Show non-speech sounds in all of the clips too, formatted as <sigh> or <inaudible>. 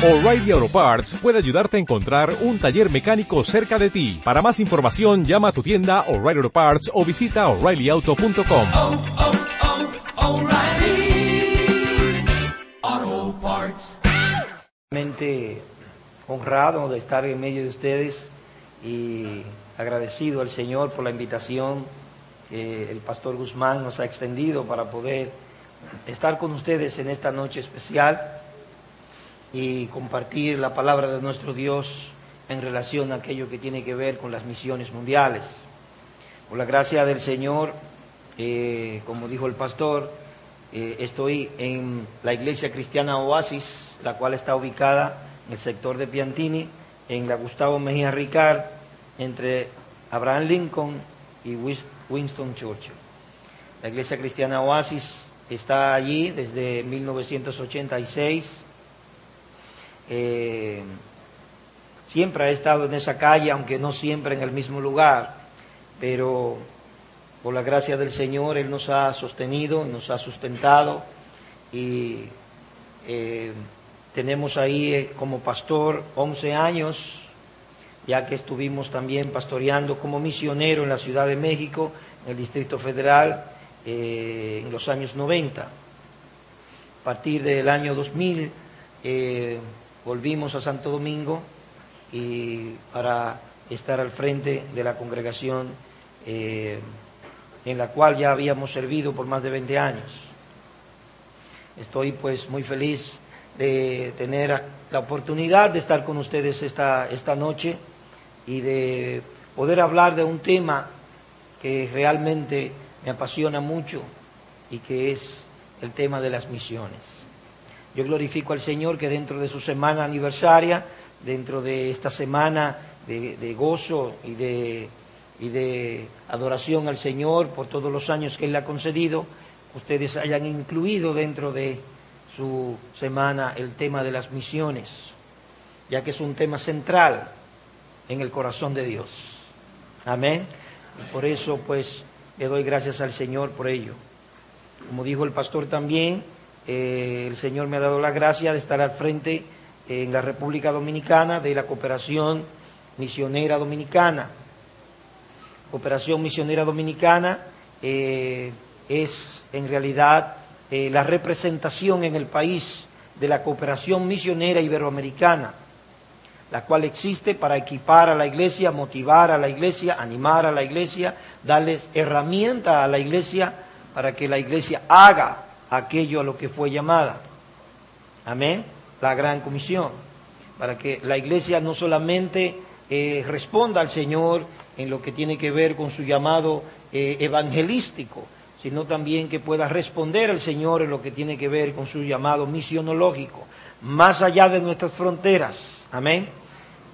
O'Reilly Auto Parts puede ayudarte a encontrar un taller mecánico cerca de ti. Para más información, llama a tu tienda O'Reilly Auto Parts o visita oreillyauto.com. oh, oh, O'Reilly Auto Parts. Realmente honrado de estar en medio de ustedes y agradecido al Señor por la invitación que el pastor Guzmán nos ha extendido para poder estar con ustedes en esta noche especial y compartir la palabra de nuestro Dios en relación a aquello que tiene que ver con las misiones mundiales. Por la gracia del Señor, eh, como dijo el pastor, eh, estoy en la iglesia cristiana Oasis, la cual está ubicada en el sector de Piantini, en la Gustavo Mejía Ricard, entre Abraham Lincoln y Winston Churchill. La iglesia cristiana Oasis está allí desde 1986. Eh, siempre ha estado en esa calle, aunque no siempre en el mismo lugar, pero por la gracia del Señor Él nos ha sostenido, nos ha sustentado y eh, tenemos ahí eh, como pastor 11 años, ya que estuvimos también pastoreando como misionero en la Ciudad de México, en el Distrito Federal, en los años 90. A partir del año 2000 eh, volvimos a Santo Domingo y para estar al frente de la congregación eh, en la cual ya habíamos servido por más de 20 años. Estoy pues muy feliz de tener la oportunidad de estar con ustedes esta, esta noche y de poder hablar de un tema que realmente me apasiona mucho y que es el tema de las misiones. Yo glorifico al Señor que dentro de su semana aniversaria, dentro de esta semana de, gozo y de, y de adoración al Señor por todos los años que Él le ha concedido, ustedes hayan incluido dentro de su semana el tema de las misiones, ya que es un tema central en el corazón de Dios. Amén. Y por eso, pues, le doy gracias al Señor por ello. Como dijo el pastor también, eh, el Señor me ha dado la gracia de estar al frente en la República Dominicana de la cooperación misionera dominicana. Cooperación misionera dominicana eh, es en realidad eh, la representación en el país de la cooperación misionera iberoamericana, la cual existe para equipar a la iglesia, motivar a la iglesia, animar a la iglesia, darles herramienta a la iglesia para que la iglesia haga aquello a lo que fue llamada. Amén. La gran comisión. Para que la iglesia no solamente eh, responda al Señor en lo que tiene que ver con su llamado eh, evangelístico, sino también que pueda responder al Señor en lo que tiene que ver con su llamado misionológico, más allá de nuestras fronteras. Amén.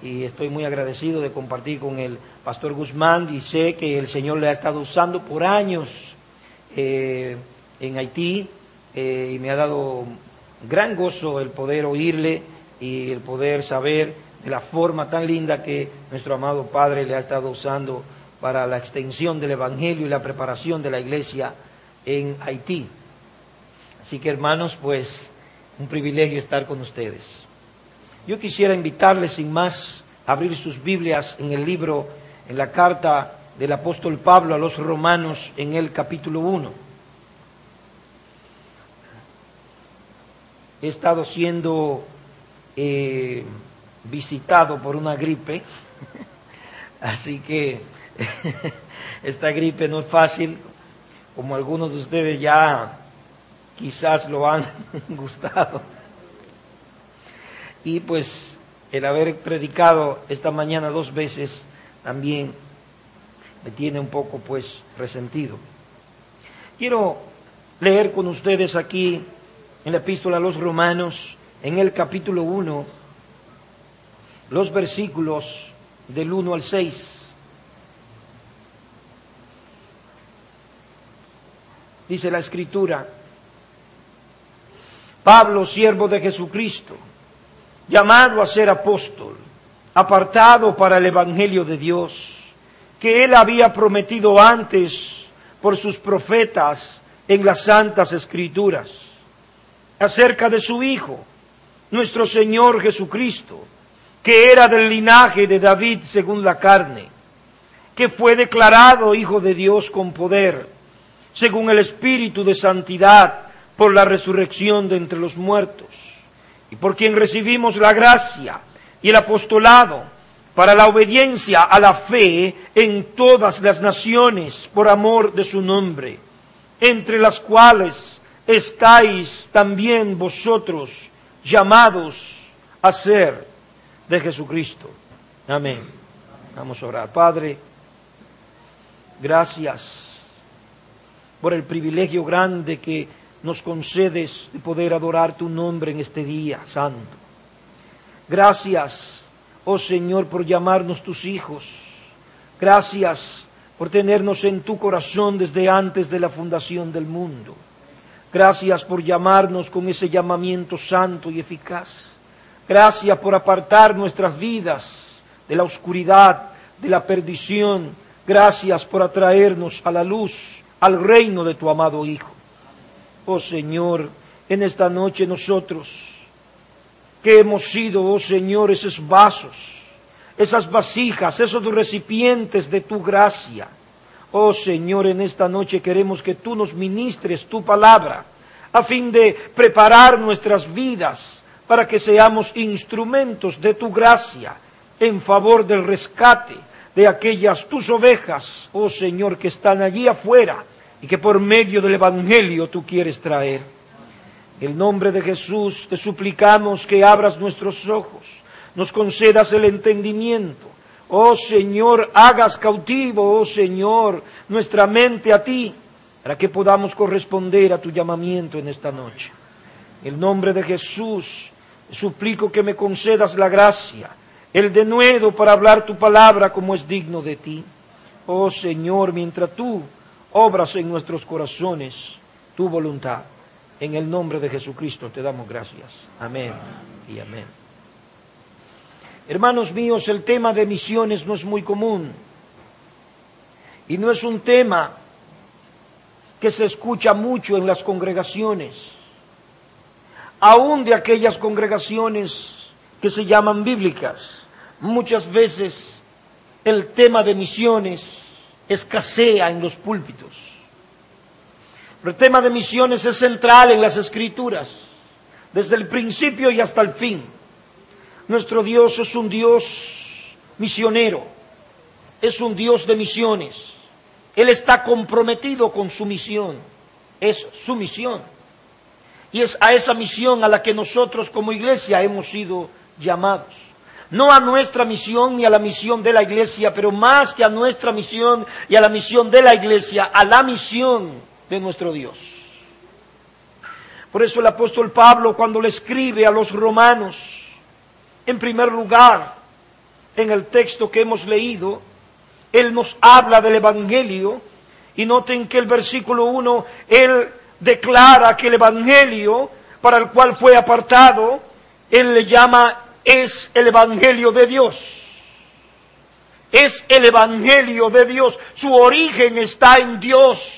Y estoy muy agradecido de compartir con el pastor Guzmán y sé que el Señor le ha estado usando por años eh, en Haití eh, y me ha dado gran gozo el poder oírle y el poder saber de la forma tan linda que nuestro amado Padre le ha estado usando para la extensión del Evangelio y la preparación de la iglesia en Haití. Así que hermanos, pues un privilegio estar con ustedes. Yo quisiera invitarles sin más a abrir sus Biblias en el libro, en la carta del apóstol Pablo a los romanos en el capítulo 1. He estado siendo eh, visitado por una gripe, <laughs> así que <laughs> esta gripe no es fácil, como algunos de ustedes ya quizás lo han <laughs> gustado. Y pues el haber predicado esta mañana dos veces también me tiene un poco pues resentido. Quiero leer con ustedes aquí en la epístola a los romanos, en el capítulo 1, los versículos del 1 al 6. Dice la escritura, Pablo, siervo de Jesucristo, llamado a ser apóstol, apartado para el Evangelio de Dios, que él había prometido antes por sus profetas en las santas escrituras, acerca de su Hijo, nuestro Señor Jesucristo, que era del linaje de David según la carne, que fue declarado Hijo de Dios con poder, según el Espíritu de Santidad, por la resurrección de entre los muertos, y por quien recibimos la gracia y el apostolado para la obediencia a la fe en todas las naciones por amor de su nombre, entre las cuales estáis también vosotros llamados a ser de Jesucristo. Amén. Vamos a orar. Padre, gracias por el privilegio grande que nos concedes de poder adorar tu nombre en este día santo. Gracias, oh Señor, por llamarnos tus hijos. Gracias por tenernos en tu corazón desde antes de la fundación del mundo. Gracias por llamarnos con ese llamamiento santo y eficaz. Gracias por apartar nuestras vidas de la oscuridad, de la perdición. Gracias por atraernos a la luz, al reino de tu amado Hijo. Oh Señor, en esta noche nosotros, que hemos sido, oh Señor, esos vasos, esas vasijas, esos recipientes de tu gracia. Oh Señor, en esta noche queremos que tú nos ministres tu palabra a fin de preparar nuestras vidas para que seamos instrumentos de tu gracia en favor del rescate de aquellas tus ovejas, oh Señor, que están allí afuera y que por medio del Evangelio tú quieres traer. En el nombre de Jesús te suplicamos que abras nuestros ojos, nos concedas el entendimiento. Oh Señor, hagas cautivo, oh Señor, nuestra mente a ti, para que podamos corresponder a tu llamamiento en esta noche. En el nombre de Jesús, suplico que me concedas la gracia, el denuedo para hablar tu palabra como es digno de ti. Oh Señor, mientras tú obras en nuestros corazones tu voluntad. En el nombre de Jesucristo te damos gracias. Amén y amén. Hermanos míos, el tema de misiones no es muy común y no es un tema que se escucha mucho en las congregaciones, aún de aquellas congregaciones que se llaman bíblicas. Muchas veces el tema de misiones escasea en los púlpitos. el tema de misiones es central en las escrituras, desde el principio y hasta el fin. Nuestro Dios es un Dios misionero, es un Dios de misiones. Él está comprometido con su misión, es su misión. Y es a esa misión a la que nosotros como iglesia hemos sido llamados no a nuestra misión ni a la misión de la iglesia, pero más que a nuestra misión y a la misión de la iglesia, a la misión de nuestro Dios. Por eso el apóstol Pablo cuando le escribe a los romanos, en primer lugar, en el texto que hemos leído, él nos habla del Evangelio y noten que el versículo 1, él declara que el Evangelio para el cual fue apartado, él le llama es el Evangelio de Dios. Es el Evangelio de Dios. Su origen está en Dios,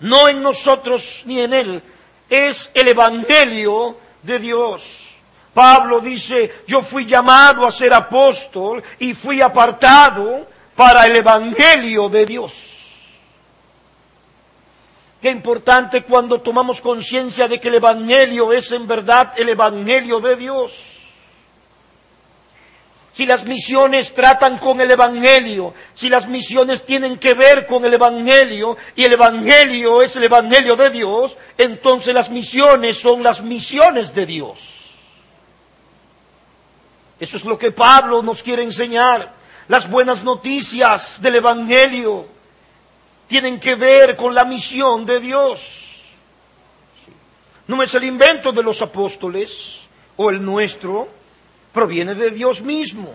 no en nosotros ni en Él. Es el Evangelio de Dios. Pablo dice, yo fui llamado a ser apóstol y fui apartado para el Evangelio de Dios. Qué importante cuando tomamos conciencia de que el Evangelio es en verdad el Evangelio de Dios si las misiones tratan con el Evangelio, si las misiones tienen que ver con el Evangelio y el Evangelio es el Evangelio de Dios, entonces las misiones son las misiones de Dios. Eso es lo que Pablo nos quiere enseñar. Las buenas noticias del Evangelio tienen que ver con la misión de Dios. No es el invento de los apóstoles o el nuestro, proviene de Dios mismo.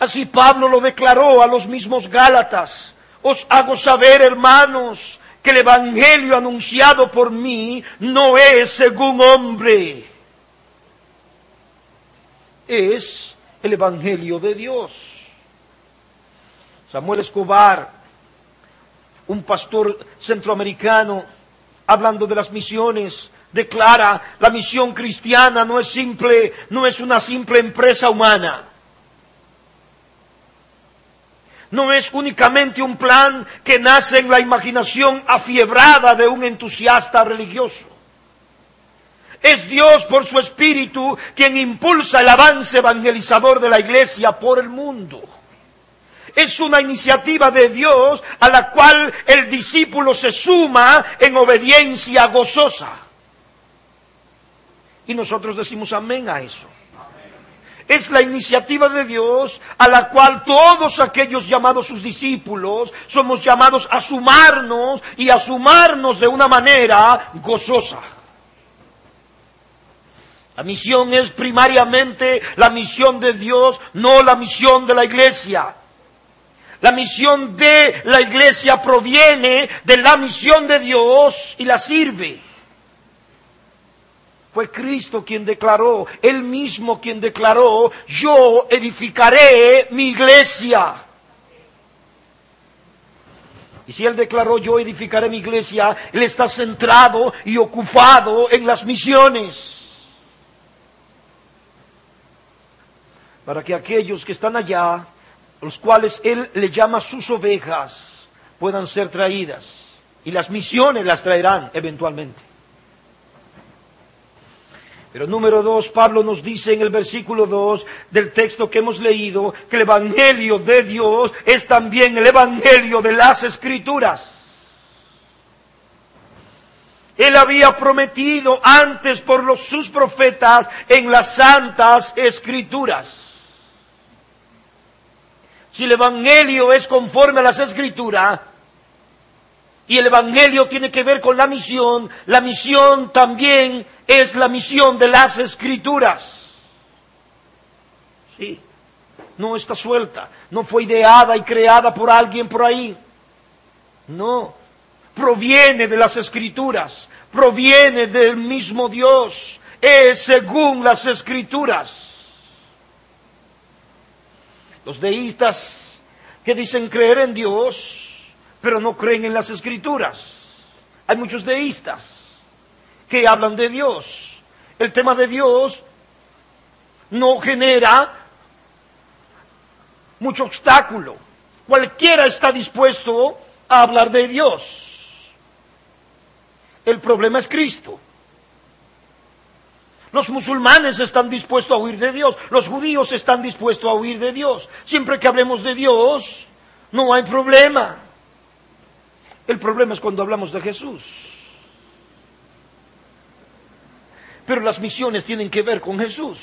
Así Pablo lo declaró a los mismos Gálatas. Os hago saber, hermanos, que el Evangelio anunciado por mí no es según hombre. Es el Evangelio de Dios. Samuel Escobar, un pastor centroamericano, hablando de las misiones, declara la misión cristiana no es simple, no es una simple empresa humana. No es únicamente un plan que nace en la imaginación afiebrada de un entusiasta religioso. Es Dios por su espíritu quien impulsa el avance evangelizador de la iglesia por el mundo. Es una iniciativa de Dios a la cual el discípulo se suma en obediencia gozosa. Y nosotros decimos amén a eso. Es la iniciativa de Dios a la cual todos aquellos llamados sus discípulos somos llamados a sumarnos y a sumarnos de una manera gozosa. La misión es primariamente la misión de Dios, no la misión de la iglesia. La misión de la iglesia proviene de la misión de Dios y la sirve. Fue Cristo quien declaró, Él mismo quien declaró, yo edificaré mi iglesia. Y si Él declaró, yo edificaré mi iglesia, Él está centrado y ocupado en las misiones. Para que aquellos que están allá, los cuales Él le llama sus ovejas, puedan ser traídas. Y las misiones las traerán eventualmente. Pero número dos, Pablo nos dice en el versículo dos del texto que hemos leído que el Evangelio de Dios es también el Evangelio de las Escrituras. Él había prometido antes por sus profetas en las santas escrituras. Si el Evangelio es conforme a las escrituras, y el Evangelio tiene que ver con la misión, la misión también es la misión de las escrituras. Sí, no está suelta, no fue ideada y creada por alguien por ahí. No, proviene de las escrituras, proviene del mismo Dios, es según las escrituras. Los deístas que dicen creer en Dios, pero no creen en las escrituras. Hay muchos deístas que hablan de Dios. El tema de Dios no genera mucho obstáculo. Cualquiera está dispuesto a hablar de Dios. El problema es Cristo. Los musulmanes están dispuestos a huir de Dios. Los judíos están dispuestos a huir de Dios. Siempre que hablemos de Dios, no hay problema. El problema es cuando hablamos de Jesús. pero las misiones tienen que ver con Jesús.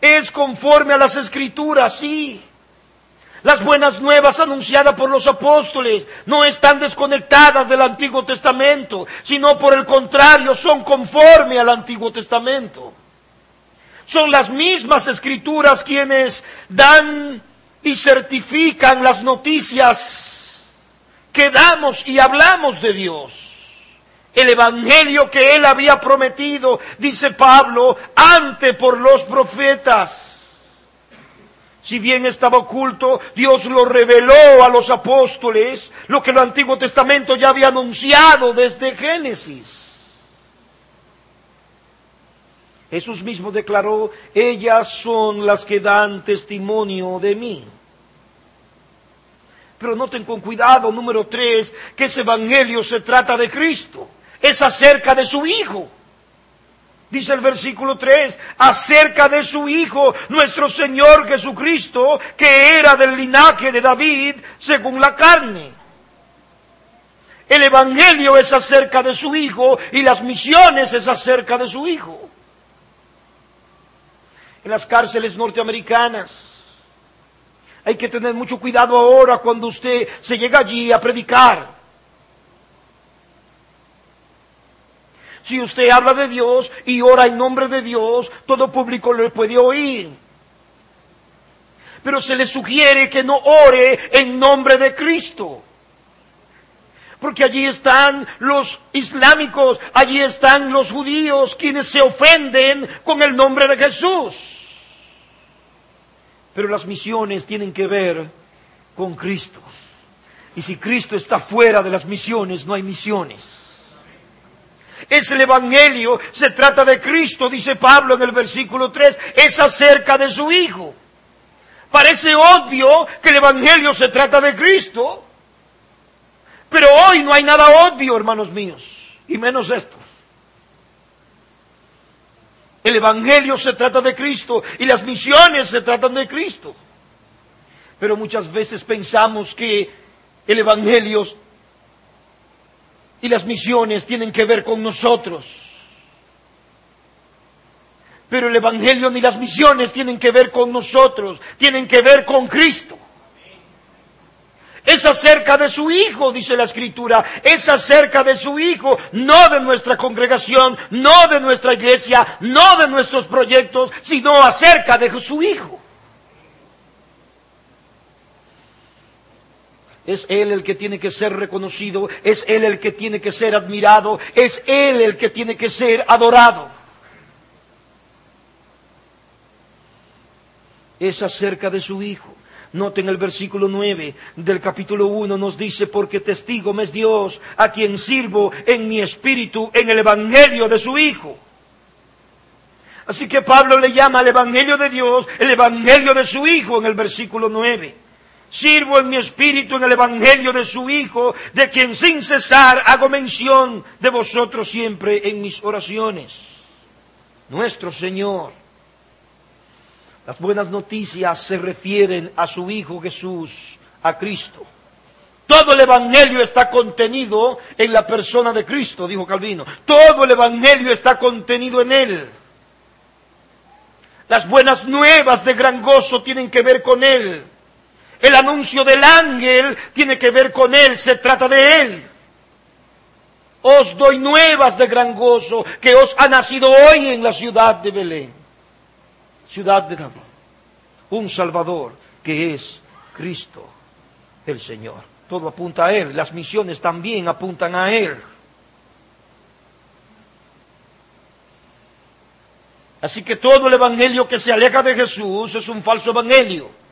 Es conforme a las escrituras, sí. Las buenas nuevas anunciadas por los apóstoles no están desconectadas del Antiguo Testamento, sino por el contrario, son conforme al Antiguo Testamento. Son las mismas escrituras quienes dan y certifican las noticias que damos y hablamos de Dios el evangelio que él había prometido, dice Pablo, ante por los profetas. Si bien estaba oculto, Dios lo reveló a los apóstoles, lo que el Antiguo Testamento ya había anunciado desde Génesis. Jesús mismo declaró, ellas son las que dan testimonio de mí. Pero noten con cuidado, número tres, que ese evangelio se trata de Cristo es acerca de su Hijo. Dice el versículo 3, acerca de su Hijo, nuestro Señor Jesucristo, que era del linaje de David según la carne. El Evangelio es acerca de su Hijo y las misiones es acerca de su Hijo. En las cárceles norteamericanas hay que tener mucho cuidado ahora cuando usted se llega allí a predicar Si usted habla de Dios y ora en nombre de Dios, todo público le puede oír. Pero se le sugiere que no ore en nombre de Cristo. Porque allí están los islámicos, allí están los judíos, quienes se ofenden con el nombre de Jesús. Pero las misiones tienen que ver con Cristo. Y si Cristo está fuera de las misiones, no hay misiones. Es el Evangelio, se trata de Cristo, dice Pablo en el versículo 3, es acerca de su Hijo. Parece obvio que el Evangelio se trata de Cristo, pero hoy no hay nada obvio, hermanos míos, y menos esto. El Evangelio se trata de Cristo y las misiones se tratan de Cristo. Pero muchas veces pensamos que el Evangelio y las misiones tienen que ver con nosotros. Pero el Evangelio ni las misiones tienen que ver con nosotros, tienen que ver con Cristo. Es acerca de su Hijo, dice la Escritura. Es acerca de su Hijo, no de nuestra congregación, no de nuestra iglesia, no de nuestros proyectos, sino acerca de su Hijo. Es Él el que tiene que ser reconocido, es Él el que tiene que ser admirado, es Él el que tiene que ser adorado. Es acerca de su Hijo. Noten el versículo 9 del capítulo 1 nos dice, porque testigo me es Dios, a quien sirvo en mi espíritu, en el Evangelio de su Hijo. Así que Pablo le llama al Evangelio de Dios el Evangelio de su Hijo en el versículo 9. Sirvo en mi espíritu en el Evangelio de su Hijo, de quien sin cesar hago mención de vosotros siempre en mis oraciones. Nuestro Señor. Las buenas noticias se refieren a su Hijo Jesús, a Cristo. Todo el Evangelio está contenido en la persona de Cristo, dijo Calvino. Todo el Evangelio está contenido en Él. Las buenas nuevas de gran gozo tienen que ver con Él. El anuncio del ángel tiene que ver con Él, se trata de Él. Os doy nuevas de gran gozo que os ha nacido hoy en la ciudad de Belén, ciudad de David, un Salvador que es Cristo el Señor. Todo apunta a Él, las misiones también apuntan a Él. Así que todo el Evangelio que se aleja de Jesús es un falso Evangelio.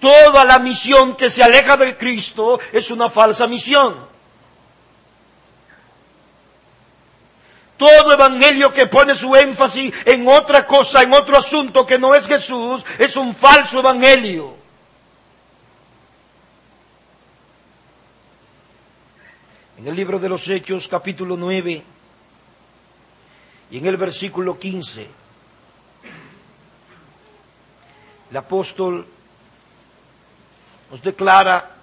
Toda la misión que se aleja de Cristo es una falsa misión. Todo evangelio que pone su énfasis en otra cosa, en otro asunto que no es Jesús, es un falso evangelio. En el libro de los Hechos, capítulo 9, y en el versículo 15, el apóstol nos declara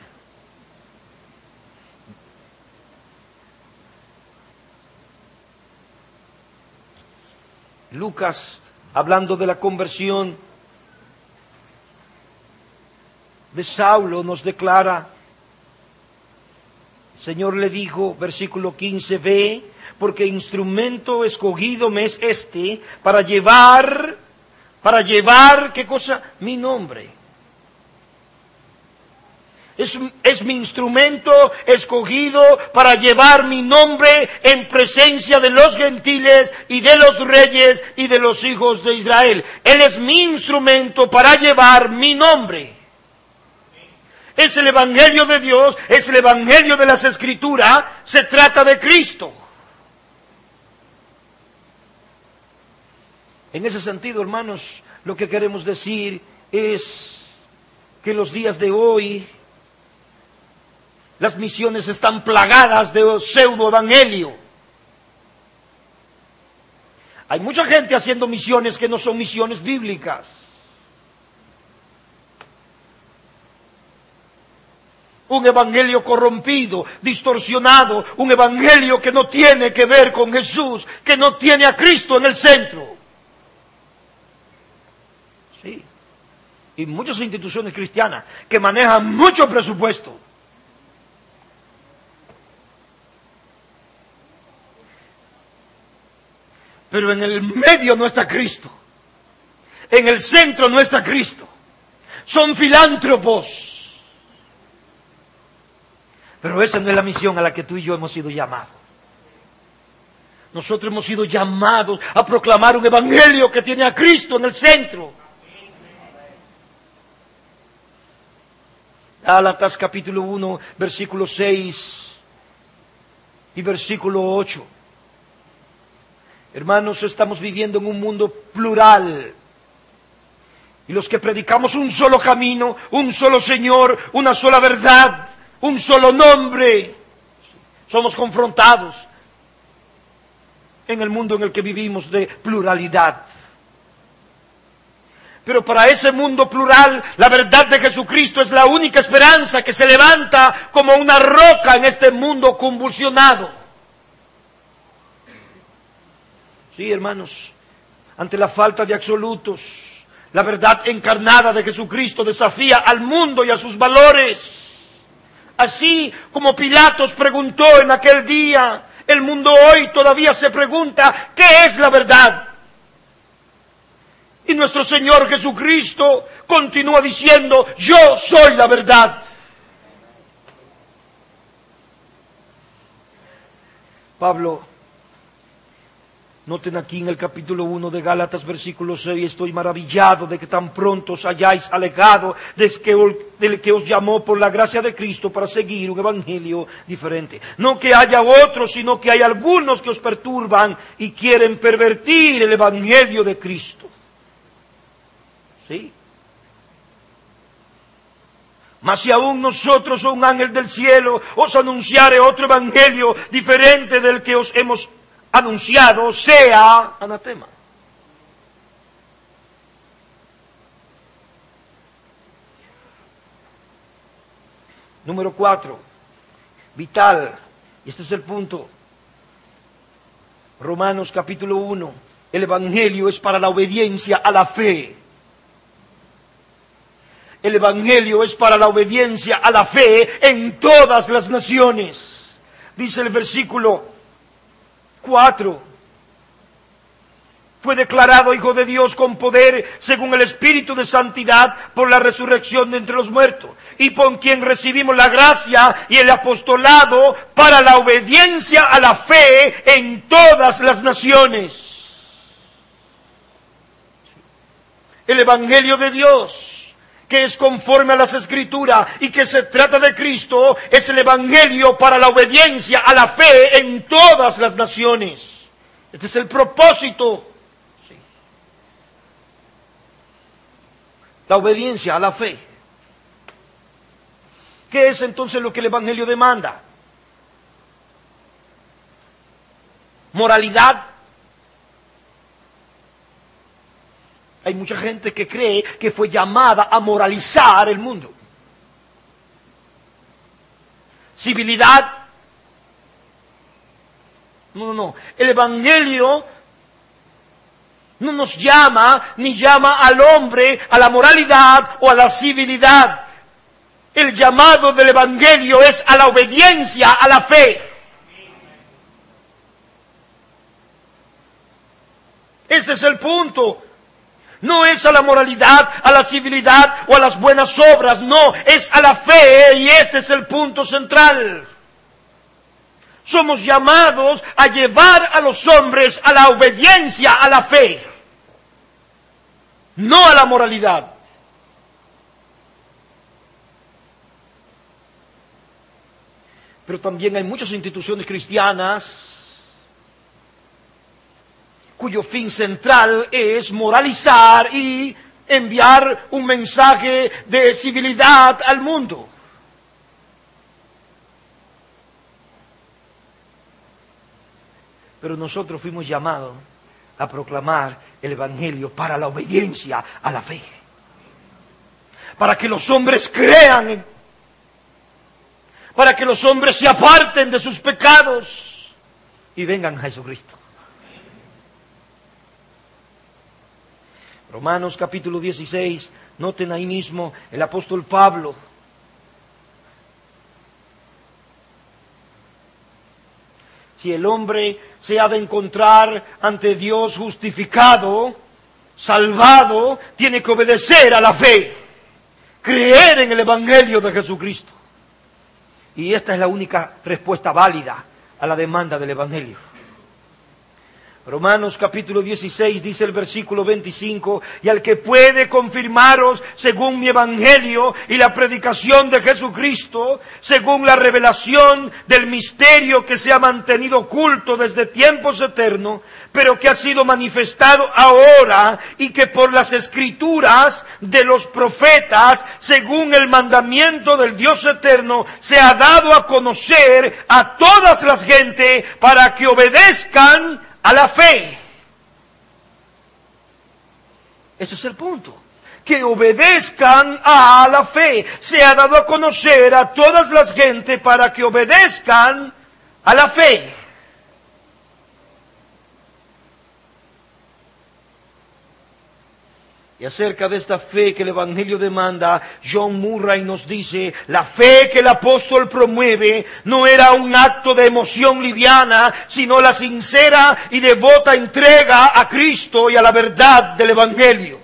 Lucas, hablando de la conversión de Saulo, nos declara, el Señor le dijo, versículo 15, ve, porque instrumento escogido me es este para llevar, para llevar, ¿qué cosa? Mi nombre es, mi instrumento escogido para llevar mi nombre en presencia de los gentiles y de los reyes y de los hijos de Israel. Él es mi instrumento para llevar mi nombre. Es el Evangelio de Dios, es el Evangelio de las Escrituras, se trata de Cristo. En ese sentido, hermanos, lo que queremos decir es que en los días de hoy las misiones están plagadas de pseudo evangelio. Hay mucha gente haciendo misiones que no son misiones bíblicas. Un evangelio corrompido, distorsionado, un evangelio que no tiene que ver con Jesús, que no tiene a Cristo en el centro. Sí. Y muchas instituciones cristianas que manejan mucho presupuesto Pero en el medio no está Cristo. En el centro no está Cristo. Son filántropos. Pero esa no es la misión a la que tú y yo hemos sido llamados. Nosotros hemos sido llamados a proclamar un evangelio que tiene a Cristo en el centro. Gálatas capítulo 1, versículo 6 y versículo 8. Hermanos, estamos viviendo en un mundo plural. Y los que predicamos un solo camino, un solo Señor, una sola verdad, un solo nombre, somos confrontados en el mundo en el que vivimos de pluralidad. Pero para ese mundo plural, la verdad de Jesucristo es la única esperanza que se levanta como una roca en este mundo convulsionado. Sí, hermanos, ante la falta de absolutos, la verdad encarnada de Jesucristo desafía al mundo y a sus valores. Así como Pilatos preguntó en aquel día, el mundo hoy todavía se pregunta, ¿qué es la verdad? Y nuestro Señor Jesucristo continúa diciendo, yo soy la verdad. Pablo, noten aquí en el capítulo 1 de Gálatas, versículo 6, estoy maravillado de que tan pronto os hayáis alegado del que, os llamó por la gracia de Cristo para seguir un evangelio diferente. No que haya otros, sino que hay algunos que os perturban y quieren pervertir el evangelio de Cristo. ¿Sí? Mas si aún nosotros un ángel del cielo os anunciare otro evangelio diferente del que os hemos anunciado, sea anatema. Número cuatro, vital, este es el punto. Romanos capítulo 1, el Evangelio es para la obediencia a la fe. El Evangelio es para la obediencia a la fe en todas las naciones. Dice el versículo 4. Fue declarado Hijo de Dios con poder según el Espíritu de Santidad por la resurrección de entre los muertos y por quien recibimos la gracia y el apostolado para la obediencia a la fe en todas las naciones. El Evangelio de Dios que es conforme a las escrituras y que se trata de Cristo, es el Evangelio para la obediencia a la fe en todas las naciones. Este es el propósito. La obediencia a la fe. ¿Qué es entonces lo que el Evangelio demanda? Moralidad, Hay mucha gente que cree que fue llamada a moralizar el mundo. Civilidad. No, no, no. El Evangelio no nos llama ni llama al hombre a la moralidad o a la civilidad. El llamado del Evangelio es a la obediencia, a la fe. Este es el punto. No es a la moralidad, a la civilidad o a las buenas obras, no, es a la fe y este es el punto central. Somos llamados a llevar a los hombres a la obediencia, a la fe, no a la moralidad. Pero también hay muchas instituciones cristianas cuyo fin central es moralizar y enviar un mensaje de civilidad al mundo. Pero nosotros fuimos llamados a proclamar el Evangelio para la obediencia a la fe. Para que los hombres crean, para que los hombres se aparten de sus pecados y vengan a Jesucristo. Romanos capítulo 16, noten ahí mismo el apóstol Pablo. Si el hombre se ha de encontrar ante Dios justificado, salvado, tiene que obedecer a la fe, creer en el Evangelio de Jesucristo. Y esta es la única respuesta válida a la demanda del Evangelio. Romanos capítulo 16 dice el versículo 25, y al que puede confirmaros según mi evangelio y la predicación de Jesucristo, según la revelación del misterio que se ha mantenido oculto desde tiempos eternos, pero que ha sido manifestado ahora y que por las escrituras de los profetas, según el mandamiento del Dios eterno, se ha dado a conocer a todas las gentes para que obedezcan a la fe. Ese es el punto. Que obedezcan a la fe. Se ha dado a conocer a todas las gentes para que obedezcan a la fe. Y acerca de esta fe que el Evangelio demanda, John Murray nos dice, la fe que el apóstol promueve no era un acto de emoción liviana, sino la sincera y devota entrega a Cristo y a la verdad del Evangelio.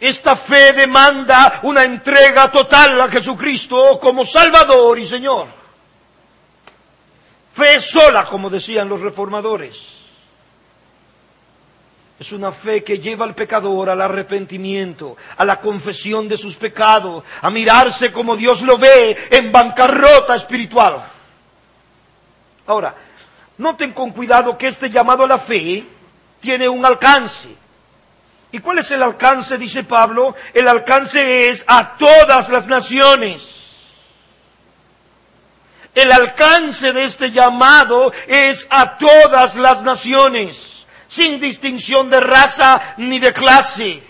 Esta fe demanda una entrega total a Jesucristo como Salvador y Señor. Fe sola, como decían los reformadores. Es una fe que lleva al pecador al arrepentimiento, a la confesión de sus pecados, a mirarse como Dios lo ve en bancarrota espiritual. Ahora, noten con cuidado que este llamado a la fe tiene un alcance. ¿Y cuál es el alcance? Dice Pablo. El alcance es a todas las naciones. El alcance de este llamado es a todas las naciones sin distinción de raza ni de clase.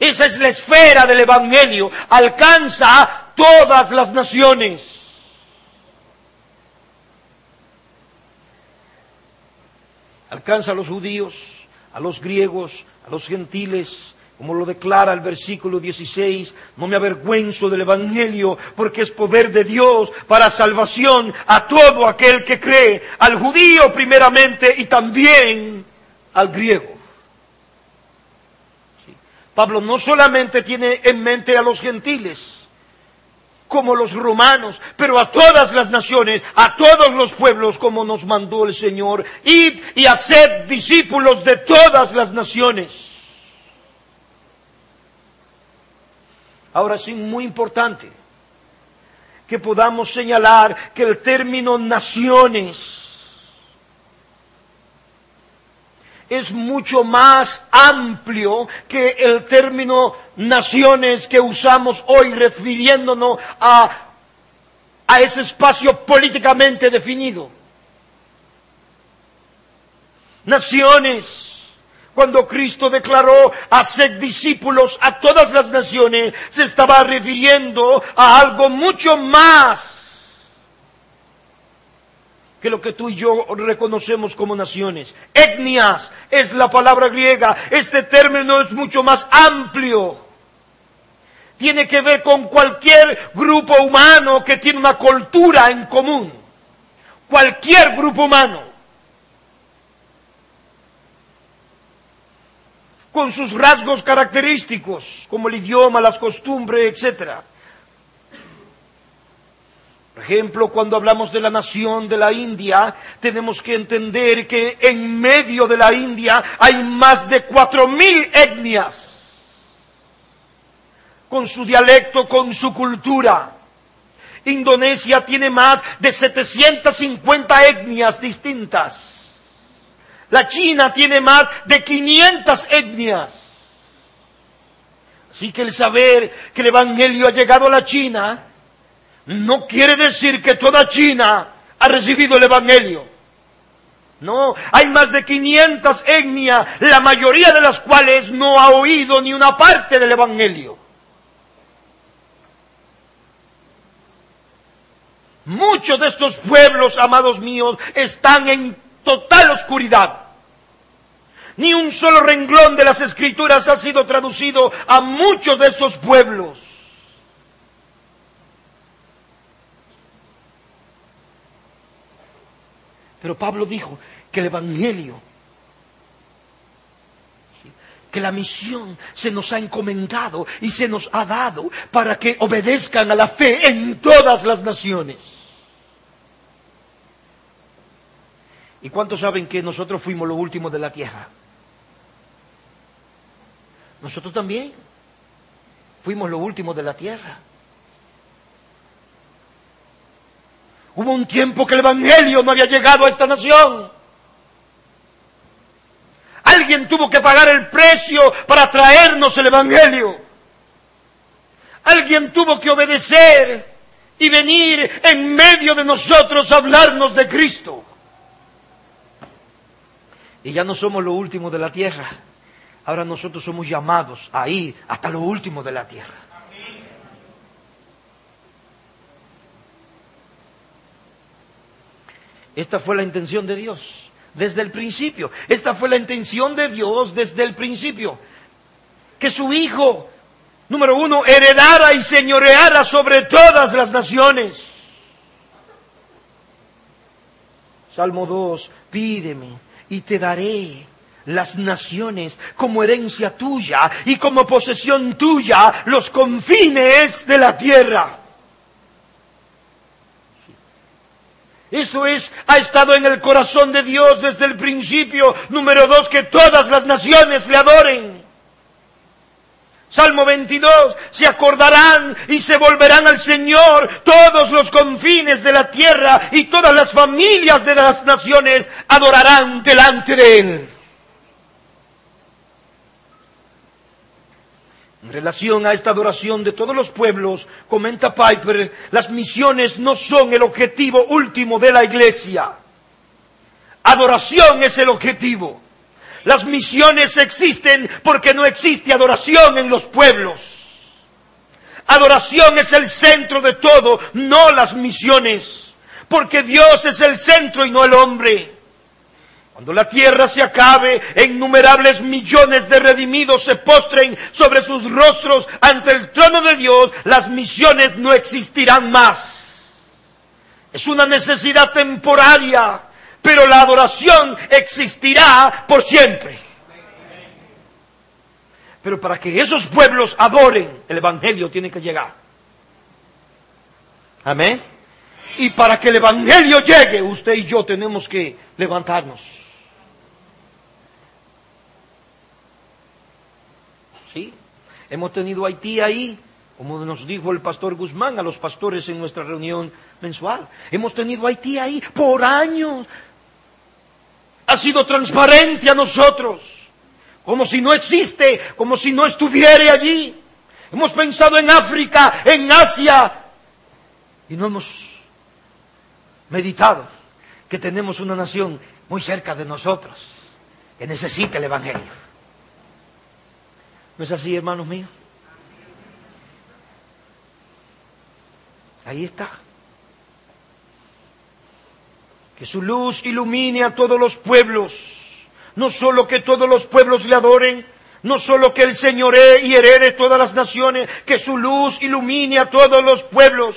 Esa es la esfera del Evangelio. Alcanza todas las naciones. Alcanza a los judíos, a los griegos, a los gentiles, como lo declara el versículo 16, no me avergüenzo del Evangelio porque es poder de Dios para salvación a todo aquel que cree, al judío primeramente y también al griego. Pablo no solamente tiene en mente a los gentiles, como los romanos, pero a todas las naciones, a todos los pueblos, como nos mandó el Señor. Id y haced discípulos de todas las naciones. Ahora sí, muy importante que podamos señalar que el término naciones es mucho más amplio que el término naciones que usamos hoy refiriéndonos a, a ese espacio políticamente definido. Naciones. Cuando Cristo declaró hacer discípulos a todas las naciones, se estaba refiriendo a algo mucho más que lo que tú y yo reconocemos como naciones. Etnias es la palabra griega. Este término es mucho más amplio. Tiene que ver con cualquier grupo humano que tiene una cultura en común. Cualquier grupo humano. Con sus rasgos característicos, como el idioma, las costumbres, etcétera. Por ejemplo, cuando hablamos de la nación de la India, tenemos que entender que en medio de la India hay más de cuatro mil etnias, con su dialecto, con su cultura. Indonesia tiene más de 750 etnias distintas. La China tiene más de 500 etnias. Así que el saber que el Evangelio ha llegado a la China no quiere decir que toda China ha recibido el Evangelio. No, hay más de 500 etnias, la mayoría de las cuales no ha oído ni una parte del Evangelio. Muchos de estos pueblos, amados míos, están en total oscuridad. Ni un solo renglón de las escrituras ha sido traducido a muchos de estos pueblos. Pero Pablo dijo que el Evangelio, que la misión se nos ha encomendado y se nos ha dado para que obedezcan a la fe en todas las naciones. ¿Y cuántos saben que nosotros fuimos los últimos de la tierra? Nosotros también fuimos los últimos de la tierra. Hubo un tiempo que el Evangelio no había llegado a esta nación. Alguien tuvo que pagar el precio para traernos el Evangelio. Alguien tuvo que obedecer y venir en medio de nosotros a hablarnos de Cristo. Y ya no somos lo último de la tierra. Ahora nosotros somos llamados a ir hasta lo último de la tierra. Esta fue la intención de Dios desde el principio. Esta fue la intención de Dios desde el principio. Que su Hijo, número uno, heredara y señoreara sobre todas las naciones. Salmo 2, pídeme y te daré las naciones como herencia tuya y como posesión tuya los confines de la tierra. Esto es, ha estado en el corazón de Dios desde el principio. Número dos, que todas las naciones le adoren. Salmo 22, se acordarán y se volverán al Señor todos los confines de la tierra y todas las familias de las naciones adorarán delante de Él. Relación a esta adoración de todos los pueblos, comenta Piper, las misiones no son el objetivo último de la iglesia. Adoración es el objetivo. Las misiones existen porque no existe adoración en los pueblos. Adoración es el centro de todo, no las misiones. Porque Dios es el centro y no el hombre. Cuando la tierra se acabe, innumerables millones de redimidos se postren sobre sus rostros ante el trono de Dios, las misiones no existirán más. Es una necesidad temporaria, pero la adoración existirá por siempre. Pero para que esos pueblos adoren, el Evangelio tiene que llegar. Amén. Y para que el Evangelio llegue, usted y yo tenemos que levantarnos. ¿Sí? Hemos tenido Haití ahí, como nos dijo el pastor Guzmán a los pastores en nuestra reunión mensual. Hemos tenido Haití ahí por años. Ha sido transparente a nosotros, como si no existe, como si no estuviera allí. Hemos pensado en África, en Asia, y no hemos meditado que tenemos una nación muy cerca de nosotros, que necesita el Evangelio. ¿No es así, hermanos míos? Ahí está. Que su luz ilumine a todos los pueblos. No solo que todos los pueblos le adoren, no solo que el señoree y herede todas las naciones, que su luz ilumine a todos los pueblos.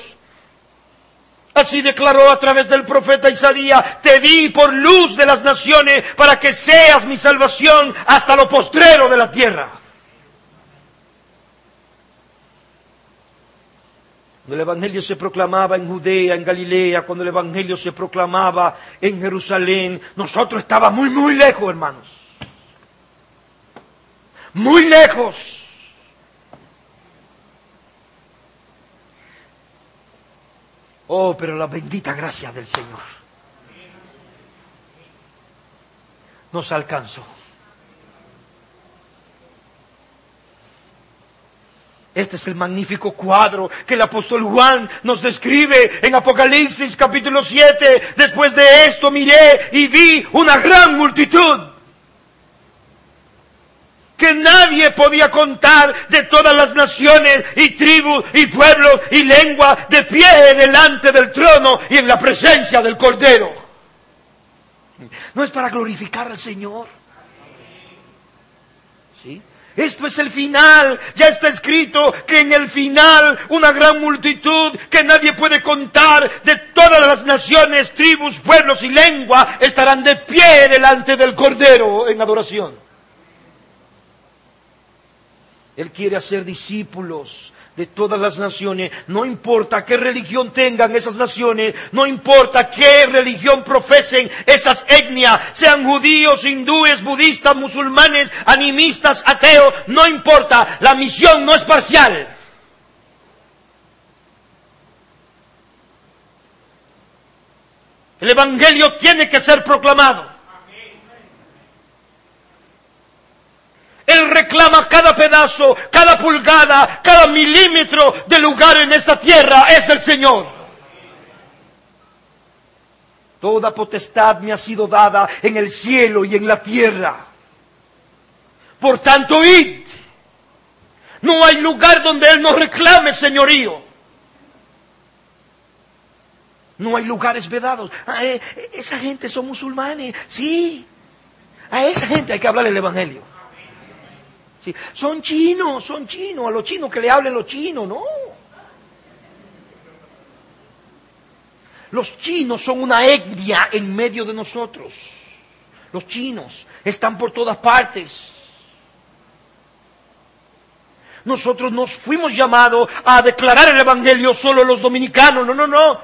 Así declaró a través del profeta Isaías, te di por luz de las naciones para que seas mi salvación hasta lo postrero de la tierra. Cuando el Evangelio se proclamaba en Judea, en Galilea, cuando el Evangelio se proclamaba en Jerusalén, nosotros estábamos muy, muy lejos, hermanos. Muy lejos. Oh, pero la bendita gracia del Señor nos alcanzó. Este es el magnífico cuadro que el apóstol Juan nos describe en Apocalipsis capítulo 7. Después de esto miré y vi una gran multitud que nadie podía contar de todas las naciones y tribus y pueblos y lengua de pie delante del trono y en la presencia del Cordero. No es para glorificar al Señor. Esto es el final. Ya está escrito que en el final una gran multitud que nadie puede contar de todas las naciones, tribus, pueblos y lengua estarán de pie delante del Cordero en adoración. Él quiere hacer discípulos de todas las naciones, no importa qué religión tengan esas naciones, no importa qué religión profesen esas etnias, sean judíos, hindúes, budistas, musulmanes, animistas, ateos, no importa, la misión no es parcial. El Evangelio tiene que ser proclamado. Él reclama cada pedazo, cada pulgada, cada milímetro de lugar en esta tierra es del Señor. Toda potestad me ha sido dada en el cielo y en la tierra. Por tanto, id. No hay lugar donde Él no reclame señorío. No hay lugares vedados. Ah, eh, esa gente son musulmanes. Sí. A esa gente hay que hablar el Evangelio. Son chinos, son chinos. A los chinos que le hablen los chinos, no. Los chinos son una etnia en medio de nosotros. Los chinos están por todas partes. Nosotros nos fuimos llamados a declarar el Evangelio solo los dominicanos. No, no, no.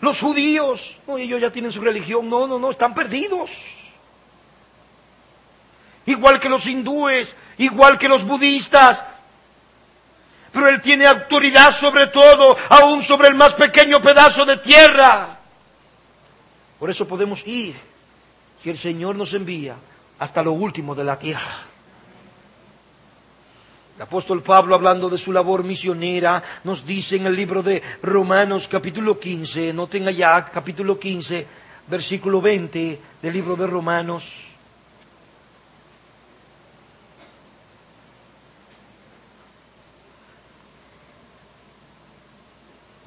Los judíos, no, ellos ya tienen su religión, no, no, no, están perdidos. Igual que los hindúes, igual que los budistas. Pero Él tiene autoridad sobre todo, aún sobre el más pequeño pedazo de tierra. Por eso podemos ir, si el Señor nos envía, hasta lo último de la tierra. El apóstol Pablo, hablando de su labor misionera, nos dice en el libro de Romanos capítulo 15, noten allá capítulo 15, versículo 20 del libro de Romanos.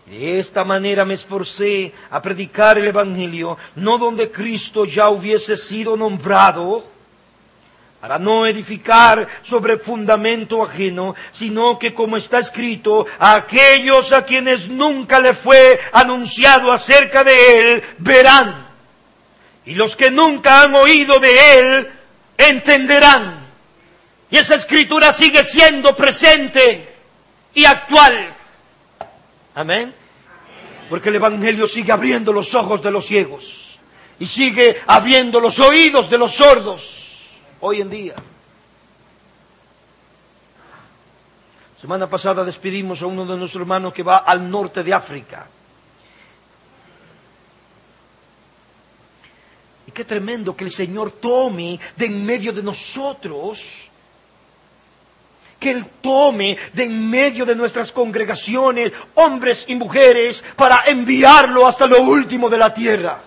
De esta manera me esforcé a predicar el Evangelio, no donde Cristo ya hubiese sido nombrado, para no edificar sobre fundamento ajeno, sino que como está escrito, a aquellos a quienes nunca le fue anunciado acerca de él, verán. Y los que nunca han oído de él, entenderán. Y esa escritura sigue siendo presente y actual. Amén. Porque el Evangelio sigue abriendo los ojos de los ciegos y sigue abriendo los oídos de los sordos hoy en día. Semana pasada despedimos a uno de nuestros hermanos que va al norte de África. Y qué tremendo que el Señor tome de en medio de nosotros, que Él tome de en medio de nuestras congregaciones hombres y mujeres para enviarlo hasta lo último de la tierra.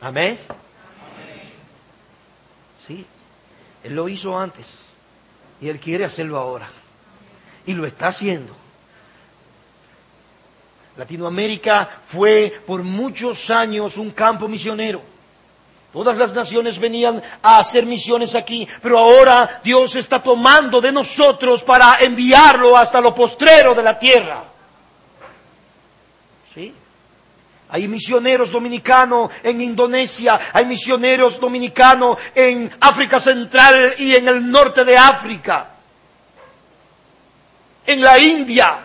Amén. Sí, Él lo hizo antes y Él quiere hacerlo ahora. Y lo está haciendo. Latinoamérica fue por muchos años un campo misionero. Todas las naciones venían a hacer misiones aquí, pero ahora Dios está tomando de nosotros para enviarlo hasta lo postrero de la tierra. ¿Sí? Hay misioneros dominicanos en Indonesia, hay misioneros dominicanos en África Central y en el norte de África, en la India.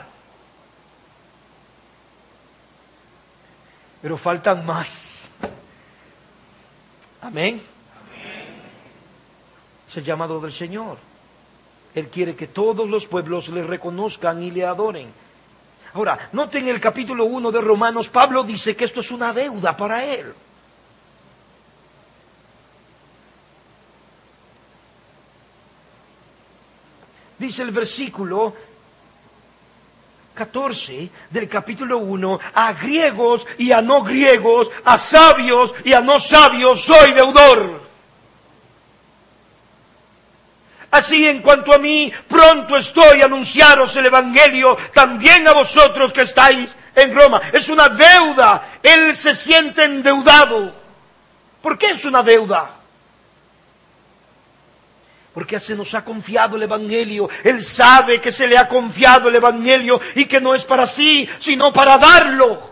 Pero faltan más. Amén. Es el llamado del Señor. Él quiere que todos los pueblos le reconozcan y le adoren. Ahora, noten el capítulo 1 de Romanos, Pablo dice que esto es una deuda para él. Dice el versículo 14 del capítulo 1, a griegos y a no griegos, a sabios y a no sabios, soy deudor. Así en cuanto a mí, pronto estoy a anunciaros el Evangelio también a vosotros que estáis en Roma. Es una deuda. Él se siente endeudado. ¿Por qué es una deuda? Porque se nos ha confiado el Evangelio. Él sabe que se le ha confiado el Evangelio y que no es para sí, sino para darlo.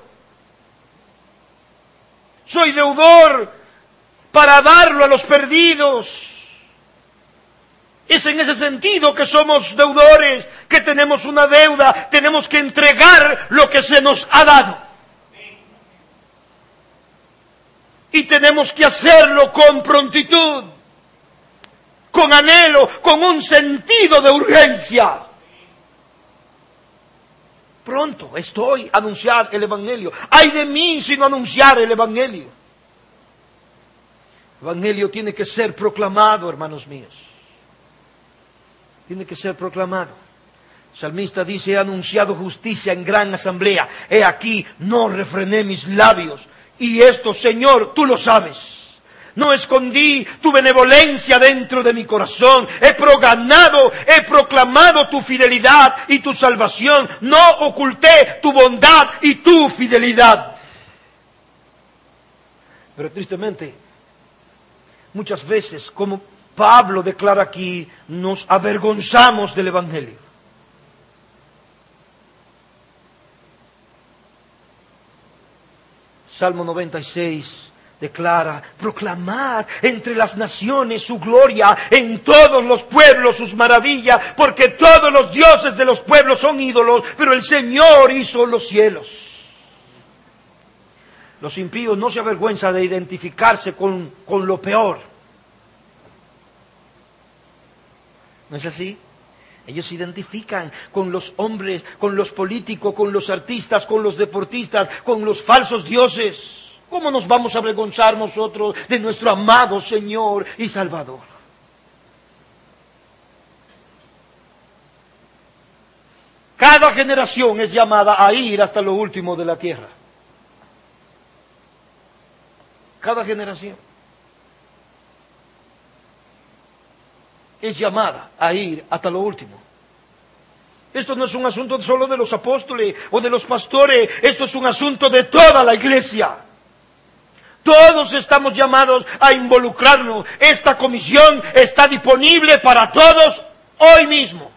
Soy deudor para darlo a los perdidos. Es en ese sentido que somos deudores, que tenemos una deuda, tenemos que entregar lo que se nos ha dado. Y tenemos que hacerlo con prontitud, con anhelo, con un sentido de urgencia. Pronto estoy a anunciar el Evangelio. Ay de mí si no anunciar el Evangelio. El Evangelio tiene que ser proclamado, hermanos míos tiene que ser proclamado. El salmista dice, he anunciado justicia en gran asamblea. He aquí, no refrené mis labios. Y esto, Señor, tú lo sabes. No escondí tu benevolencia dentro de mi corazón. He proganado, he proclamado tu fidelidad y tu salvación. No oculté tu bondad y tu fidelidad. Pero tristemente, muchas veces, como Pablo declara aquí, nos avergonzamos del Evangelio. Salmo 96 declara, proclamad entre las naciones su gloria, en todos los pueblos sus maravillas, porque todos los dioses de los pueblos son ídolos, pero el Señor hizo los cielos. Los impíos no se avergüenzan de identificarse con, con lo peor. ¿No es así? Ellos se identifican con los hombres, con los políticos, con los artistas, con los deportistas, con los falsos dioses. ¿Cómo nos vamos a avergonzar nosotros de nuestro amado Señor y Salvador? Cada generación es llamada a ir hasta lo último de la tierra. Cada generación. es llamada a ir hasta lo último. Esto no es un asunto solo de los apóstoles o de los pastores, esto es un asunto de toda la iglesia. Todos estamos llamados a involucrarnos. Esta comisión está disponible para todos hoy mismo.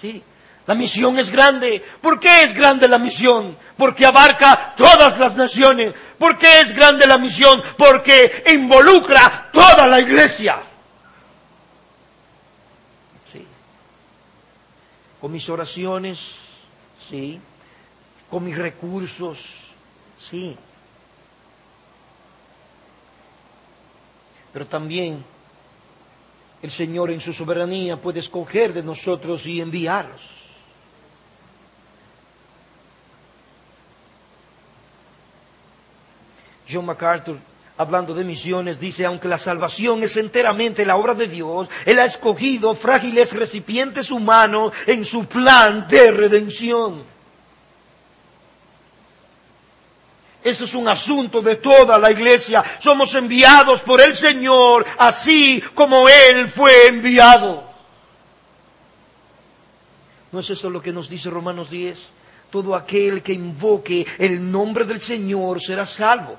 Sí, la misión es grande. ¿Por qué es grande la misión? Porque abarca todas las naciones. ¿Por qué es grande la misión? Porque involucra toda la iglesia. Sí. Con mis oraciones, sí. Con mis recursos, sí. Pero también el Señor en su soberanía puede escoger de nosotros y enviarlos. John MacArthur, hablando de misiones, dice, aunque la salvación es enteramente la obra de Dios, Él ha escogido frágiles recipientes humanos en su plan de redención. Esto es un asunto de toda la iglesia. Somos enviados por el Señor así como Él fue enviado. ¿No es eso lo que nos dice Romanos 10? Todo aquel que invoque el nombre del Señor será salvo.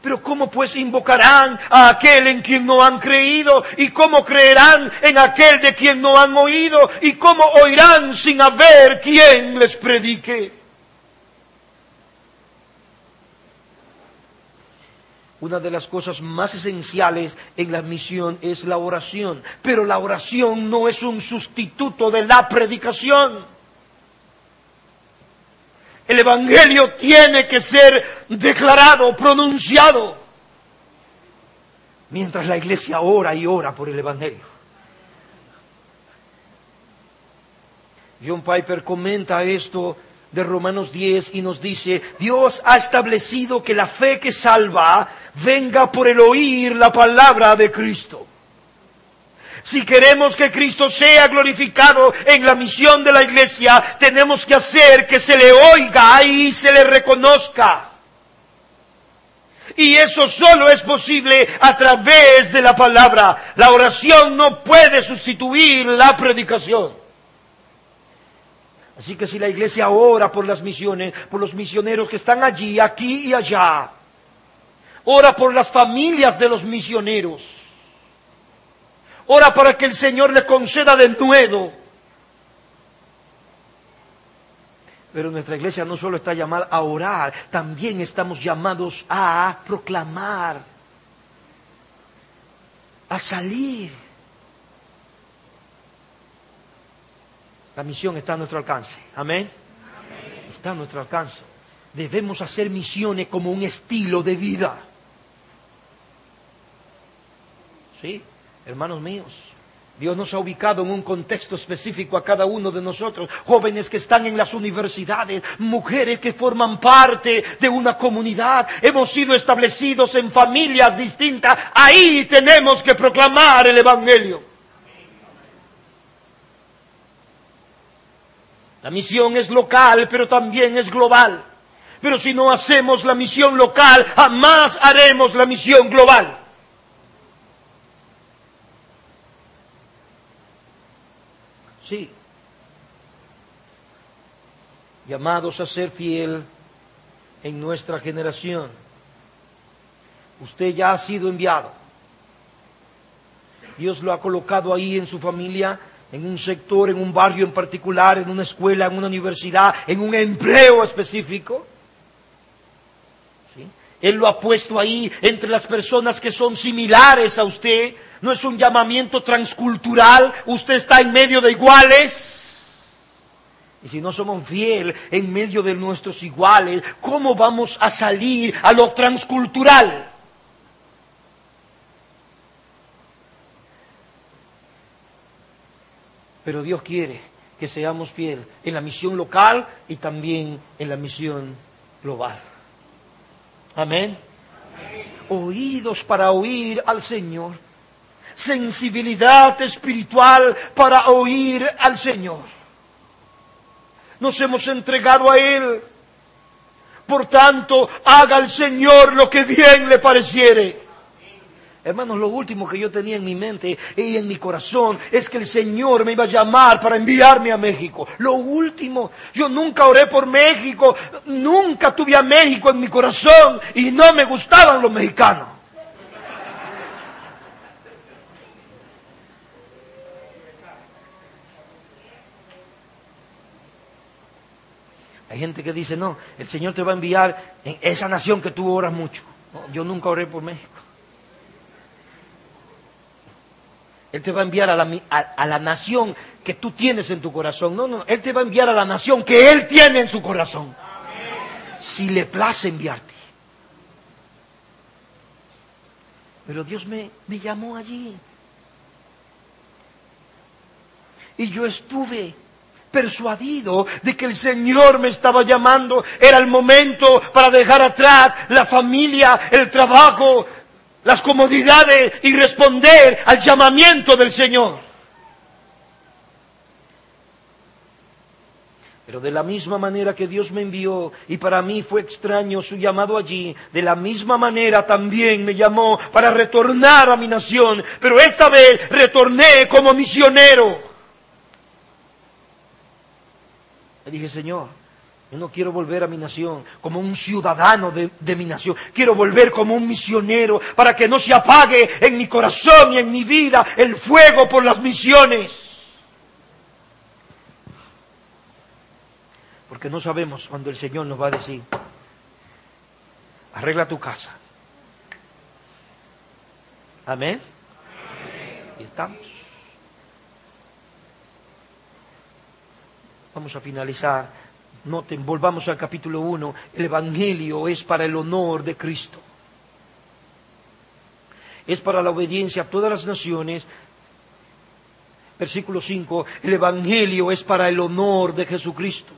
Pero ¿cómo pues invocarán a aquel en quien no han creído? ¿Y cómo creerán en aquel de quien no han oído? ¿Y cómo oirán sin haber quien les predique? Una de las cosas más esenciales en la misión es la oración, pero la oración no es un sustituto de la predicación. El Evangelio tiene que ser declarado, pronunciado, mientras la iglesia ora y ora por el Evangelio. John Piper comenta esto de Romanos 10 y nos dice, Dios ha establecido que la fe que salva venga por el oír la palabra de Cristo. Si queremos que Cristo sea glorificado en la misión de la iglesia, tenemos que hacer que se le oiga y se le reconozca. Y eso solo es posible a través de la palabra. La oración no puede sustituir la predicación. Así que si la iglesia ora por las misiones, por los misioneros que están allí, aquí y allá, ora por las familias de los misioneros, Ora para que el Señor le conceda de nuevo. Pero nuestra iglesia no solo está llamada a orar, también estamos llamados a proclamar. a salir. La misión está a nuestro alcance. Amén. Está a nuestro alcance. Debemos hacer misiones como un estilo de vida. Sí, hermanos míos. Dios nos ha ubicado en un contexto específico a cada uno de nosotros, jóvenes que están en las universidades, mujeres que forman parte de una comunidad, hemos sido establecidos en familias distintas, ahí tenemos que proclamar el Evangelio. La misión es local, pero también es global. Pero si no hacemos la misión local, jamás haremos la misión global. Sí. Llamados a ser fiel en nuestra generación. Usted ya ha sido enviado. Dios lo ha colocado ahí en su familia, en un sector, en un barrio en particular, en una escuela, en una universidad, en un empleo específico. Él lo ha puesto ahí entre las personas que son similares a usted, no es un llamamiento transcultural, usted está en medio de iguales. Y si no somos fieles en medio de nuestros iguales, ¿cómo vamos a salir a lo transcultural? Pero Dios quiere que seamos fieles en la misión local y también en la misión global. Amén. Oídos para oír al Señor. Sensibilidad espiritual para oír al Señor. Nos hemos entregado a Él. Por tanto, haga el Señor lo que bien le pareciere. Hermanos, lo último que yo tenía en mi mente y en mi corazón es que el Señor me iba a llamar para enviarme a México. Lo último, yo nunca oré por México, nunca tuve a México en mi corazón y no me gustaban los mexicanos. Hay gente que dice, no, el Señor te va a enviar en esa nación que tú oras mucho. Yo nunca oré por México. Él te va a enviar a la, a, la, nación que tú tienes en tu corazón. No, no, Él te va a enviar a la nación que Él tiene en su corazón. Si le place enviarte. Pero Dios me, me llamó allí. Y yo estuve persuadido de que el Señor me estaba llamando. Era el momento para dejar atrás la familia, el trabajo, las comodidades y responder al llamamiento del Señor. Pero de la misma manera que Dios me envió y para mí fue extraño su llamado allí, de la misma manera también me llamó para retornar a mi nación, pero esta vez retorné como misionero. Le dije, Señor, yo no quiero volver a mi nación como un ciudadano de, mi nación. Quiero volver como un misionero para que no se apague en mi corazón y en mi vida el fuego por las misiones. Porque no sabemos cuando el Señor nos va a decir, arregla tu casa. Amén. Y estamos. Vamos a finalizar. Noten, volvamos al capítulo 1. El Evangelio es para el honor de Cristo. Es para la obediencia a todas las naciones. Versículo 5. El Evangelio es para el honor de Jesucristo.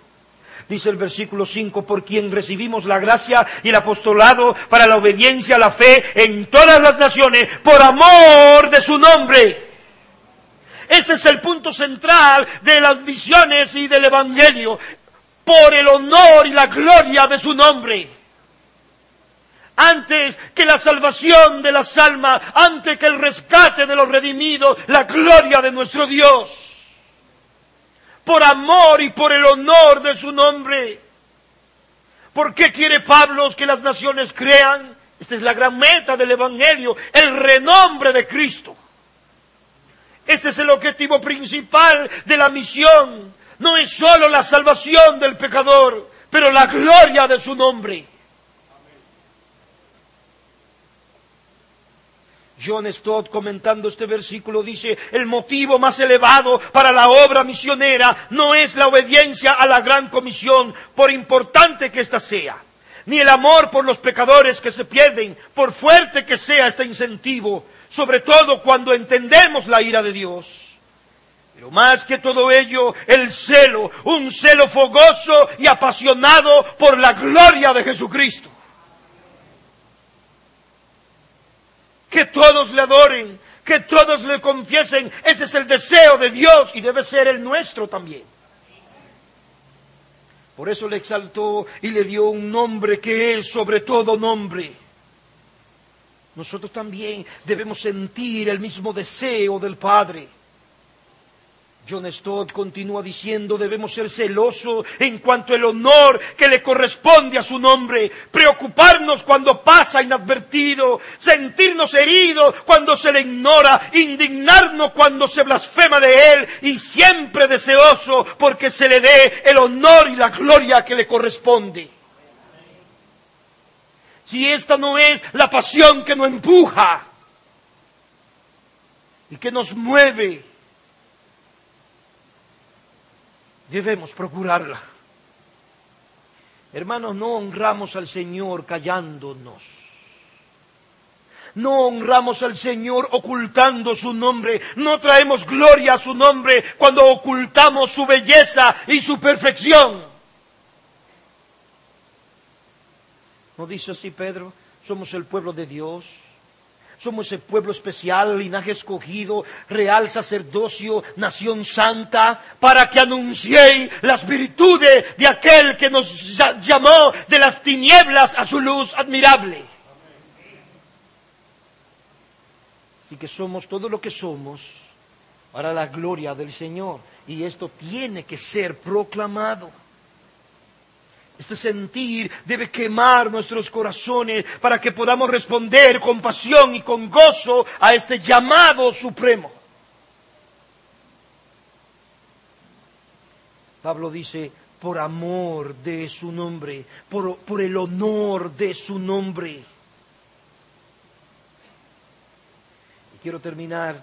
Dice el versículo 5, por quien recibimos la gracia y el apostolado para la obediencia a la fe en todas las naciones, por amor de su nombre. Este es el punto central de las misiones y del Evangelio, por el honor y la gloria de su nombre. Antes que la salvación de las almas, antes que el rescate de los redimidos, la gloria de nuestro Dios. Por amor y por el honor de su nombre. ¿Por qué quiere Pablo que las naciones crean? Esta es la gran meta del Evangelio, el renombre de Cristo. Este es el objetivo principal de la misión. No es solo la salvación del pecador, pero la gloria de su nombre. John Stott comentando este versículo dice, el motivo más elevado para la obra misionera no es la obediencia a la gran comisión, por importante que ésta sea, ni el amor por los pecadores que se pierden, por fuerte que sea este incentivo, sobre todo cuando entendemos la ira de Dios. Pero más que todo ello, el celo, un celo fogoso y apasionado por la gloria de Jesucristo. que todos le adoren, que todos le confiesen. Este es el deseo de Dios y debe ser el nuestro también. Por eso le exaltó y le dio un nombre que es sobre todo nombre. Nosotros también debemos sentir el mismo deseo del Padre. John Stott continúa diciendo, debemos ser celosos en cuanto al honor que le corresponde a su nombre, preocuparnos cuando pasa inadvertido, sentirnos heridos cuando se le ignora, indignarnos cuando se blasfema de él y siempre deseoso porque se le dé el honor y la gloria que le corresponde. Si esta no es la pasión que nos empuja y que nos mueve, debemos procurarla. Hermanos, no honramos al Señor callándonos. No honramos al Señor ocultando su nombre. No traemos gloria a su nombre cuando ocultamos su belleza y su perfección. ¿No dice así Pedro? Somos el pueblo de Dios somos el pueblo especial, linaje escogido, real sacerdocio, nación santa, para que anunciéis las virtudes de aquel que nos llamó de las tinieblas a su luz admirable. Así que somos todo lo que somos para la gloria del Señor. Y esto tiene que ser proclamado. Este sentir debe quemar nuestros corazones para que podamos responder con pasión y con gozo a este llamado supremo. Pablo dice, por amor de su nombre, por, por el honor de su nombre. Y quiero terminar,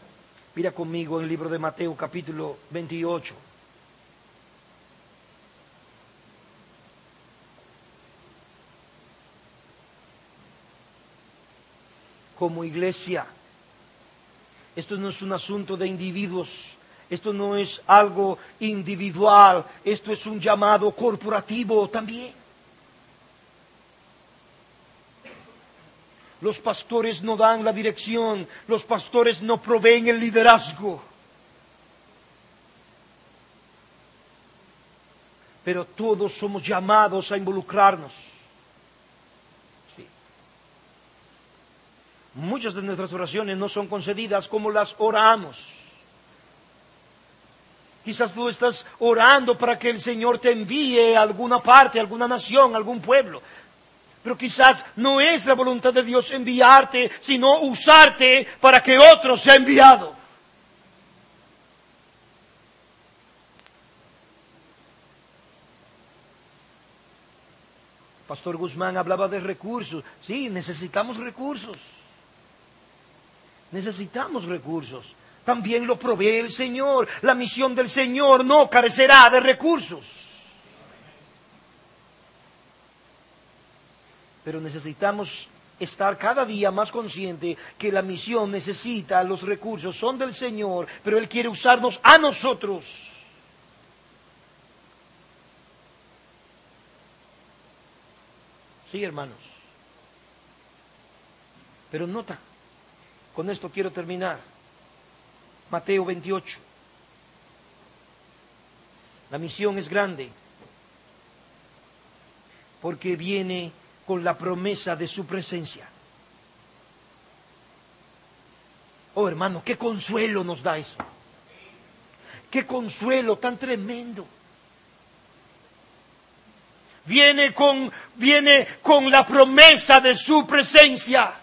mira conmigo en el libro de Mateo capítulo 28. Como iglesia. Esto no es un asunto de individuos, esto no es algo individual, esto es un llamado corporativo también. Los pastores no dan la dirección, los pastores no proveen el liderazgo. Pero todos somos llamados a involucrarnos. Muchas de nuestras oraciones no son concedidas como las oramos. Quizás tú estás orando para que el Señor te envíe a alguna parte, a alguna nación, a algún pueblo. Pero quizás no es la voluntad de Dios enviarte, sino usarte para que otro sea enviado. Pastor Guzmán hablaba de recursos. Sí, necesitamos recursos. Necesitamos recursos. También lo provee el Señor. La misión del Señor no carecerá de recursos. Pero necesitamos estar cada día más consciente que la misión necesita los recursos, son del Señor, pero Él quiere usarnos a nosotros. Sí, hermanos. Pero nota, con esto quiero terminar. Mateo 28. La misión es grande porque viene con la promesa de su presencia. Oh hermano, qué consuelo nos da eso. Qué consuelo tan tremendo. Viene con, viene con la promesa de su presencia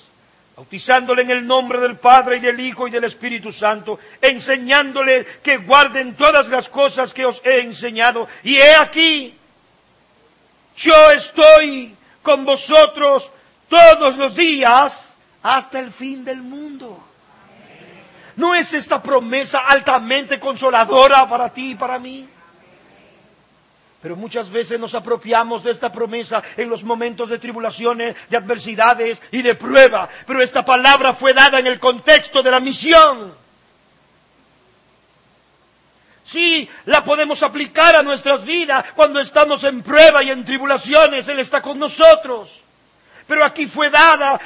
bautizándole en el nombre del Padre y del Hijo y del Espíritu Santo, enseñándole que guarden todas las cosas que os he enseñado. Y he aquí, yo estoy con vosotros todos los días hasta el fin del mundo. ¿No es esta promesa altamente consoladora para ti y para mí? Pero muchas veces nos apropiamos de esta promesa en los momentos de tribulaciones, de adversidades y de prueba. Pero esta palabra fue dada en el contexto de la misión. Sí, la podemos aplicar a nuestras vidas cuando estamos en prueba y en tribulaciones. Él está con nosotros. Pero aquí fue dada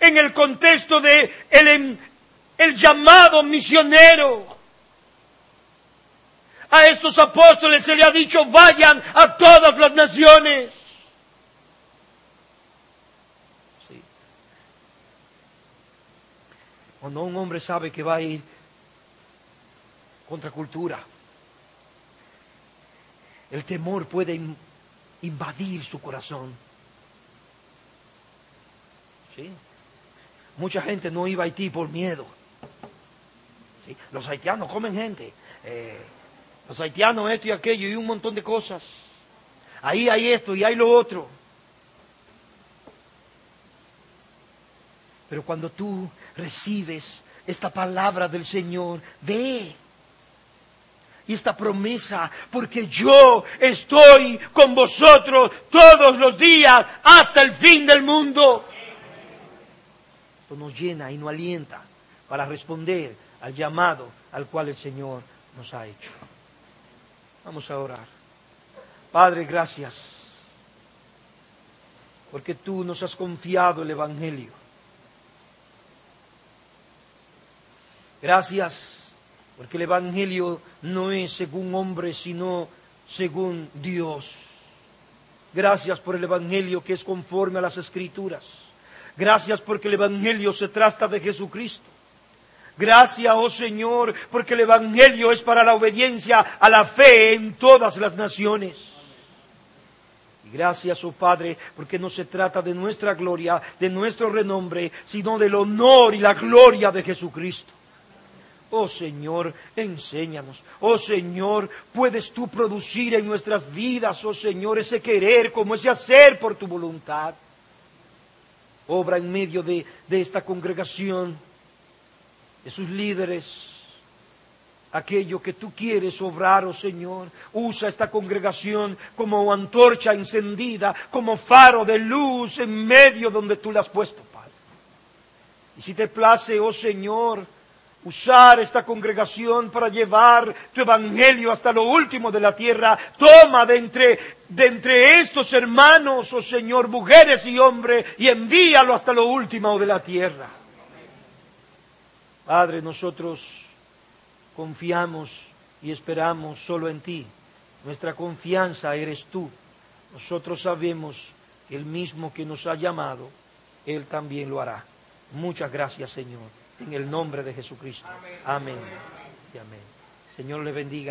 en el contexto de el, llamado misionero. A estos apóstoles se le ha dicho, vayan a todas las naciones. Cuando un hombre sabe que va a ir contra cultura, el temor puede invadir su corazón. ¿Sí? Mucha gente no iba a Haití por miedo. Los haitianos comen gente. Eh, los haitianos esto y aquello y un montón de cosas. Ahí hay esto y hay lo otro. Pero cuando tú recibes esta palabra del Señor, ve. Y esta promesa, porque yo estoy con vosotros todos los días hasta el fin del mundo. Esto nos llena y nos alienta para responder al llamado al cual el Señor nos ha hecho. Vamos a orar. Padre, gracias, porque tú nos has confiado el Evangelio. Gracias, porque el Evangelio no es según hombre, sino según Dios. Gracias por el Evangelio que es conforme a las Escrituras. Gracias porque el Evangelio se trata de Jesucristo. Gracias, oh Señor, porque el Evangelio es para la obediencia a la fe en todas las naciones. Y gracias, oh Padre, porque no se trata de nuestra gloria, de nuestro renombre, sino del honor y la gloria de Jesucristo. Oh Señor, enséñanos. Oh Señor, puedes tú producir en nuestras vidas, oh Señor, ese querer como ese hacer por tu voluntad. Obra en medio de, de esta congregación de sus líderes, aquello que tú quieres obrar, oh Señor. Usa esta congregación como antorcha encendida, como faro de luz en medio donde tú la has puesto, Padre. Y si te place, oh Señor, usar esta congregación para llevar tu evangelio hasta lo último de la tierra, toma de entre, de entre estos hermanos, oh Señor, mujeres y hombres, y envíalo hasta lo último de la tierra. Padre, nosotros confiamos y esperamos solo en ti. Nuestra confianza eres tú. Nosotros sabemos que el mismo que nos ha llamado, Él también lo hará. Muchas gracias, Señor. En el nombre de Jesucristo. Amén. Y amén. Señor le bendiga.